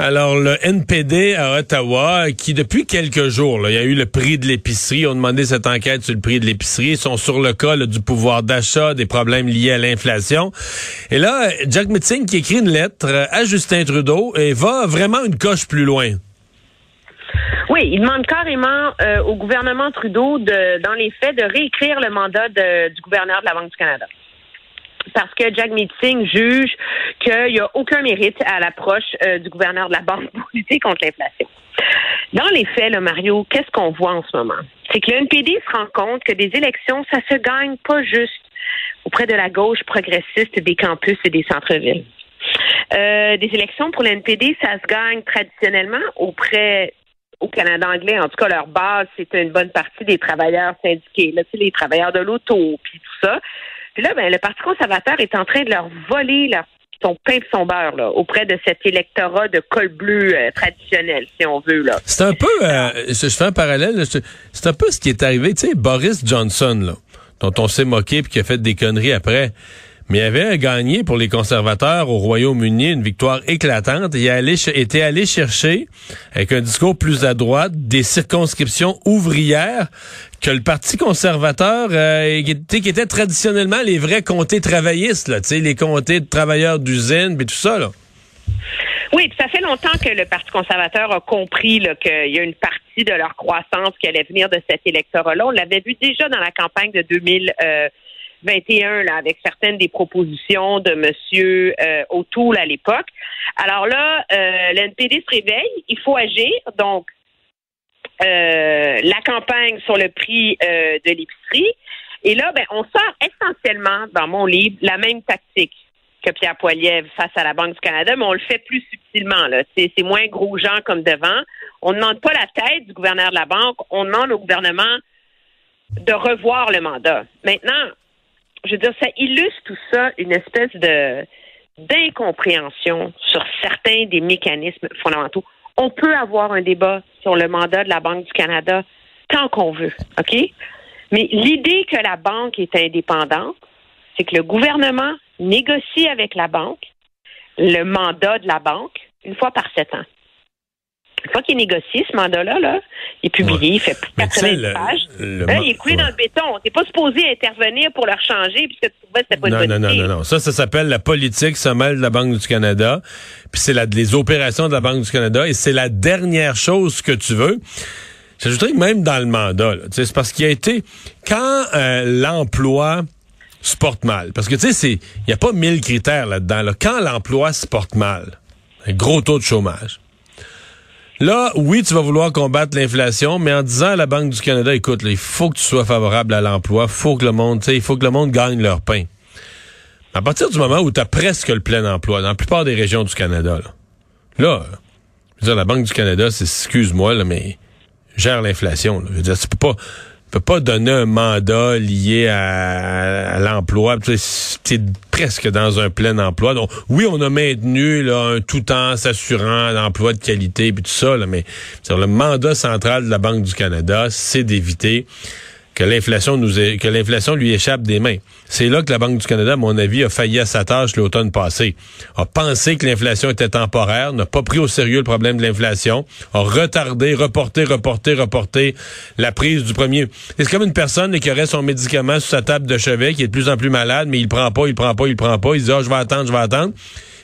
Alors, le NPD à Ottawa, qui depuis quelques jours, il y a eu le prix de l'épicerie, on demandé cette enquête sur le prix de l'épicerie, ils sont sur le cas du pouvoir d'achat, des problèmes liés à l'inflation. Et là, Jack Mitzing qui écrit une lettre à Justin Trudeau et va vraiment une coche plus loin. Oui, il demande carrément euh, au gouvernement Trudeau, de, dans les faits, de réécrire le mandat du gouverneur de la Banque du Canada. Parce que Jack Meeting juge qu'il n'y a aucun mérite à l'approche euh, du gouverneur de la Banque pour lutter contre l'inflation. Dans les faits, là, Mario, qu'est-ce qu'on voit en ce moment? C'est que le NPD se rend compte que des élections, ça se gagne pas juste auprès de la gauche progressiste des campus et des centres-villes. Euh, des élections pour le NPD, ça se gagne traditionnellement auprès au Canada anglais, en tout cas, leur base, c'est une bonne partie des travailleurs syndiqués, là, tu les travailleurs de l'auto, puis tout ça. Puis là, ben, le Parti conservateur est en train de leur voler leur, son pain et son beurre là, auprès de cet électorat de col bleu euh, traditionnel, si on veut. là. C'est un peu, euh, je, fais un parallèle, c'est un peu ce qui est arrivé, tu sais, Boris Johnson, là, dont on s'est moqué puis qui a fait des conneries après. Mais il avait gagné pour les conservateurs au Royaume-Uni une victoire éclatante. Il était allé chercher, avec un discours plus à droite, des circonscriptions ouvrières que le Parti conservateur, euh, était- traditionnellement les vrais comtés travaillistes, là, les comtés de travailleurs d'usine, puis tout ça. Là. Oui, ça fait longtemps que le Parti conservateur a compris qu'il y a une partie de leur croissance qui allait venir de cet électorat-là. On l'avait vu déjà dans la campagne de 2021, là, avec certaines des propositions de M. Euh, O'Toole à l'époque. Alors là, euh, l'NPD se réveille, il faut agir. Donc, euh, la campagne sur le prix euh, de l'épicerie. Et là, ben, on sort essentiellement dans mon livre la même tactique que Pierre Poilievre face à la Banque du Canada, mais on le fait plus subtilement. Là. C'est, c'est moins gros gens comme devant. On ne demande pas la tête du gouverneur de la banque, on demande au gouvernement de revoir le mandat. Maintenant, je veux dire, ça illustre tout ça une espèce de d'incompréhension sur certains des mécanismes fondamentaux. On peut avoir un débat sur le mandat de la Banque du Canada tant qu'on veut, OK? Mais l'idée que la banque est indépendante, c'est que le gouvernement négocie avec la banque le mandat de la banque une fois par sept ans. Une fois qu'il est négocié, ce mandat-là, là, il est publié, il fait plus de Mais tu sais, 90 le- pages. le Là, il est coulé ouais. dans le béton. T'es pas supposé intervenir pour leur changer puisque tu trouvais que c'était pas Non, une non, bonne non, idée. non, non. Ça, ça s'appelle la politique sommaire de la Banque du Canada. Puis c'est les opérations de la Banque du Canada. Et c'est la dernière chose que tu veux. J'ajouterais que même dans le mandat, c'est parce qu'il y a été... Quand euh, l'emploi se porte mal, parce que tu sais, c'est il n'y a pas mille critères là-dedans. Là. Quand l'emploi se porte mal, un gros taux de chômage, Là, oui, tu vas vouloir combattre l'inflation, mais en disant à la Banque du Canada, écoute, là, il faut que tu sois favorable à l'emploi, faut que le monde, il faut que le monde gagne leur pain. À partir du moment où tu as presque le plein emploi, dans la plupart des régions du Canada, là, je veux dire, la Banque du Canada, c'est, excuse-moi, mais gère l'inflation. tu pas, tu peux pas donner un mandat lié à, à l'emploi. Es presque dans un plein emploi. Donc, oui, on a maintenu là, un tout temps s'assurant l'emploi de qualité puis tout ça, là, mais c'est le mandat central de la Banque du Canada, c'est d'éviter que l'inflation nous est, que l'inflation lui échappe des mains. C'est là que la Banque du Canada, à mon avis, a failli à sa tâche l'automne passé. A pensé que l'inflation était temporaire, n'a pas pris au sérieux le problème de l'inflation, a retardé, reporté, reporté, reporté la prise du premier. C'est comme une personne qui aurait son médicament sur sa table de chevet, qui est de plus en plus malade, mais il le prend pas, il le prend pas, il le prend pas. Il dit, ah, je vais attendre, je vais attendre.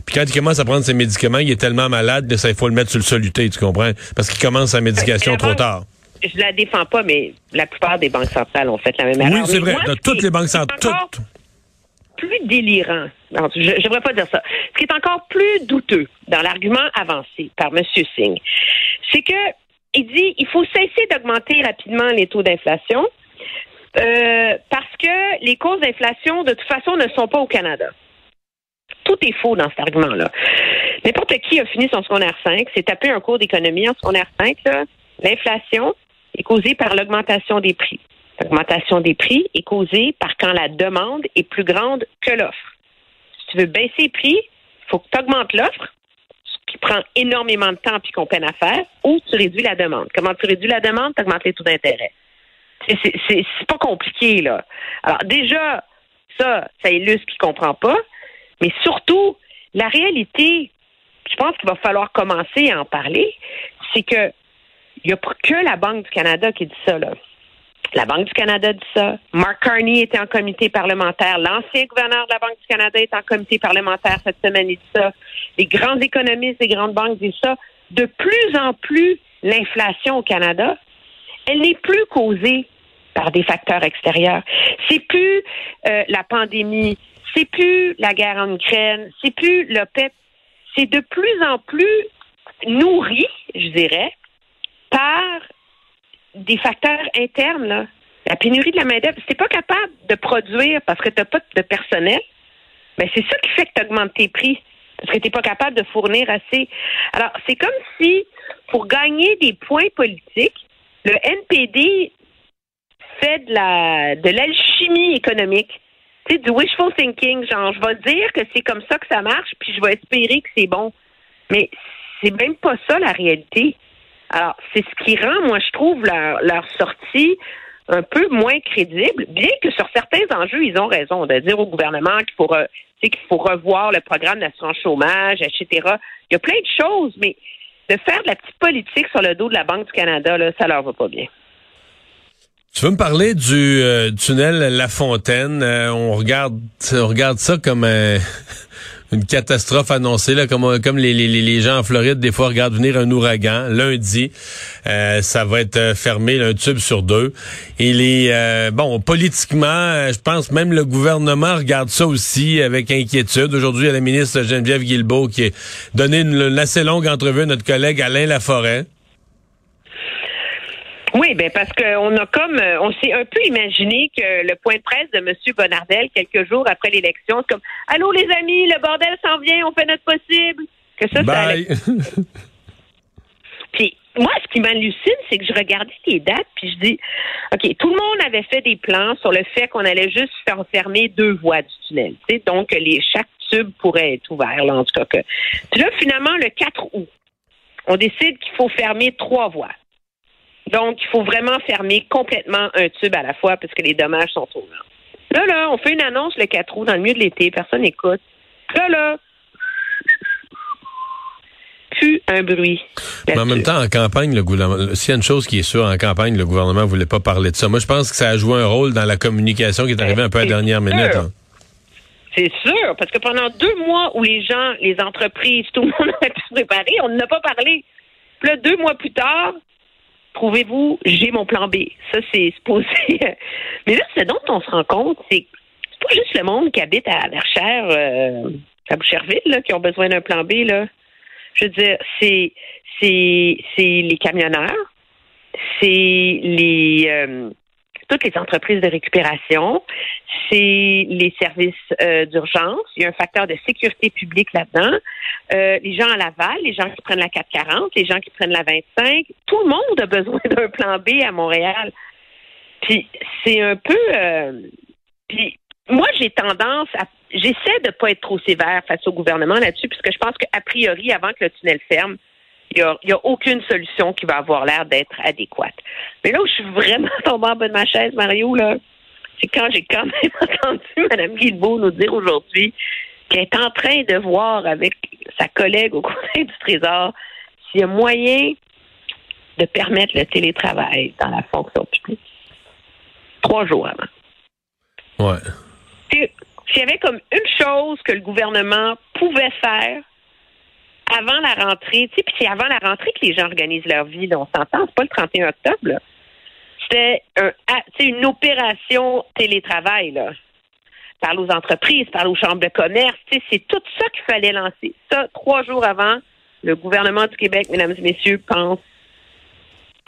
Puis quand il commence à prendre ses médicaments, il est tellement malade que ça, il faut le mettre sur le soluté, tu comprends? Parce qu'il commence sa médication trop tard. Je la défends pas, mais la plupart des banques centrales ont fait la même Oui, erreur. c'est Mais vrai. moi, toutes les banques c'est centrales, toutes. plus délirant, non, je ne devrais pas dire ça, ce qui est encore plus douteux dans l'argument avancé par M. Singh, c'est que il dit il faut cesser d'augmenter rapidement les taux d'inflation euh, parce que les causes d'inflation, de toute façon, ne sont pas au Canada. Tout est faux dans cet argument-là. N'importe qui a fini son secondaire 5, s'est tapé un cours d'économie en secondaire 5, l'inflation est causée par l'augmentation des prix. L'augmentation des prix est causée par quand la demande est plus grande que l'offre. Si tu veux baisser les prix, il faut que tu augmentes l'offre, ce qui prend énormément de temps puis qu'on peine à faire, ou tu réduis la demande. Comment tu réduis la demande? Tu augmentes les taux d'intérêt. C'est pas compliqué, là. Alors, déjà, ça, ça illustre qu'il comprend pas. Mais surtout, la réalité, je pense qu'il va falloir commencer à en parler, c'est que il n'y a que la Banque du Canada qui dit ça, là. La Banque du Canada dit ça. Mark Carney était en comité parlementaire. L'ancien gouverneur de la Banque du Canada est en comité parlementaire cette semaine. Il dit ça. Les grands économistes des grandes banques disent ça. De plus en plus, l'inflation au Canada, elle n'est plus causée par des facteurs extérieurs. C'est plus euh, la pandémie, c'est plus la guerre en Ukraine, c'est plus l'OPEP, c'est de plus en plus nourri, je dirais, par des facteurs internes. La pénurie de la main-d'œuvre, si pas capable de produire parce que tu n'as pas de personnel, ben, c'est ça qui fait que tu augmentes tes prix. Parce que tu n'es pas capable de fournir assez. Alors, c'est comme si, pour gagner des points politiques, le NPD fait de la de l'alchimie économique. Tu sais, du wishful thinking, genre je vais dire que c'est comme ça que ça marche, puis je vais espérer que c'est bon. Mais c'est même pas ça la réalité. Alors, c'est ce qui rend, moi, je trouve, leur, leur sortie un peu moins crédible, bien que sur certains enjeux, ils ont raison de dire au gouvernement qu'il faut, qu'il faut revoir le programme d'assurance chômage, etc. Il y a plein de choses, mais de faire de la petite politique sur le dos de la Banque du Canada, là, ça leur va pas bien. Tu veux me parler du euh, tunnel La Fontaine? Euh, On regarde, on regarde ça comme une catastrophe annoncée, là, comme, comme les, gens en Floride des fois regardent venir un ouragan. Lundi, euh, ça va être fermé, un tube sur deux. Et les bon, politiquement, je pense même le gouvernement regarde ça aussi avec inquiétude. Aujourd'hui, il y a la ministre Geneviève Guilbeault qui a donné une, une assez longue entrevue à notre collègue Alain Laforêt. Oui, ben parce qu'on a comme euh, on s'est un peu imaginé que le point de presse de M. Bonardel, quelques jours après l'élection, c'est comme Allô les amis, le bordel s'en vient, on fait notre possible. Que ça, ça allait... Puis moi, ce qui m'hallucine, c'est que je regardais les dates, puis je dis OK, tout le monde avait fait des plans sur le fait qu'on allait juste faire fermer deux voies du tunnel. Donc les chaque tube pourrait être ouvert, là, en tout cas que. Puis là, finalement, le 4 août, on décide qu'il faut fermer trois voies. Donc, il faut vraiment fermer complètement un tube à la fois parce que les dommages sont trop grands. Là, là, on fait une annonce le 4 août dans le milieu de l'été, personne n'écoute. Là, là, plus un bruit. Mais en même temps, en campagne, le gouvernement, s'il y a une chose qui est sûre, en campagne, le gouvernement ne voulait pas parler de ça. Moi, je pense que ça a joué un rôle dans la communication qui est arrivée un peu à la dernière minute. Hein. C'est sûr, parce que pendant deux mois où les gens, les entreprises, tout le monde a pu se préparer, on n'a pas parlé. Puis là, deux mois plus tard, trouvez-vous, j'ai mon plan B. Ça, c'est supposé. Mais là, ce dont on se rend compte, c'est c'est pas juste le monde qui habite à Verchères, euh, à Boucherville, là, qui ont besoin d'un plan B, là. Je veux dire, c'est, c'est, c'est les camionneurs, c'est les, euh, toutes les entreprises de récupération, c'est les services euh, d'urgence. Il y a un facteur de sécurité publique là-dedans. Euh, les gens à Laval, les gens qui prennent la 440, les gens qui prennent la 25, tout le monde a besoin d'un plan B à Montréal. Puis c'est un peu. Euh, puis moi, j'ai tendance à. J'essaie de pas être trop sévère face au gouvernement là-dessus, puisque je pense qu'a priori, avant que le tunnel ferme, il n'y a, aucune solution qui va avoir l'air d'être adéquate. Mais là où je suis vraiment tombée en bas de ma chaise, Mario, là, c'est quand j'ai quand même entendu Mme Guilbeault nous dire aujourd'hui qu'elle est en train de voir avec sa collègue au Conseil du Trésor s'il y a moyen de permettre le télétravail dans la fonction publique. Trois jours avant. Ouais. S'il y avait comme une chose que le gouvernement pouvait faire avant la rentrée, tu sais, puis c'est avant la rentrée que les gens organisent leur vie, là, on s'entend, c'est pas le 31 octobre. C'était un, une opération télétravail, là. parle aux entreprises, parle aux chambres de commerce. Tu sais, c'est tout ça qu'il fallait lancer. Ça, trois jours avant, le gouvernement du Québec, mesdames et messieurs, pense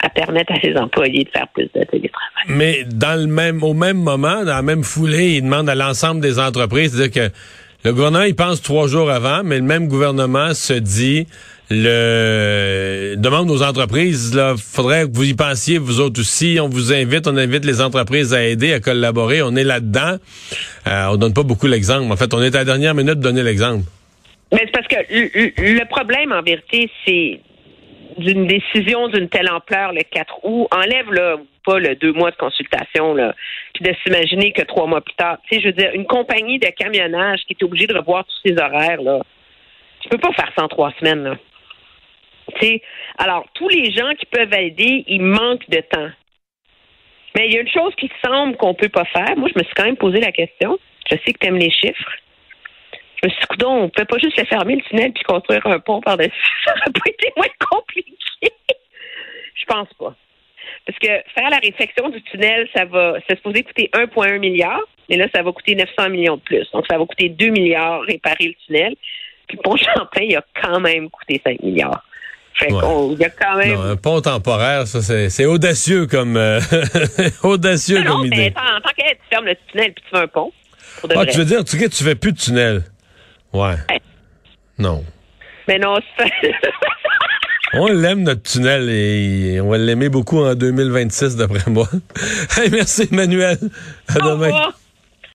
à permettre à ses employés de faire plus de télétravail. Mais dans le même, au même moment, dans la même foulée, il demande à l'ensemble des entreprises, c'est-à-dire que le gouvernement, il pense trois jours avant, mais le même gouvernement se dit, le demande aux entreprises, là, faudrait que vous y pensiez, vous autres aussi. On vous invite, on invite les entreprises à aider, à collaborer. On est là-dedans. Euh, on donne pas beaucoup l'exemple. En fait, on est à la dernière minute de donner l'exemple. Mais c'est parce que le problème, en vérité, c'est d'une décision d'une telle ampleur le 4 août, enlève là, pas le deux mois de consultation, là, puis de s'imaginer que trois mois plus tard, tu sais, je veux dire, une compagnie de camionnage qui est obligée de revoir tous ses horaires, là, tu peux pas faire ça en trois semaines, là. Tu sais, alors, tous les gens qui peuvent aider, ils manquent de temps. Mais il y a une chose qui semble qu'on peut pas faire. Moi, je me suis quand même posé la question. Je sais que tu aimes les chiffres. Je me suis dit, on peut pas juste le fermer le tunnel puis construire un pont par-dessus. Ça aurait pas été moins compliqué. je pense pas. Parce que faire la réfection du tunnel, ça va, c'est supposé coûter 1,1 milliard, mais là, ça va coûter 900 millions de plus. Donc, ça va coûter 2 milliards réparer le tunnel. Puis le pont Champlain, il a quand même coûté 5 milliards. Fait il y a quand même. un pont temporaire, ça, c'est audacieux comme, euh, audacieux non, comme idée. En tant que tu fermes le tunnel puis tu fais un pont. Ah, tu veux dire, tu, tu fais plus de tunnel? Ouais. Non. Mais non, On l'aime, notre tunnel, et on va l'aimer beaucoup en 2026, d'après moi. merci, Emmanuel. À demain.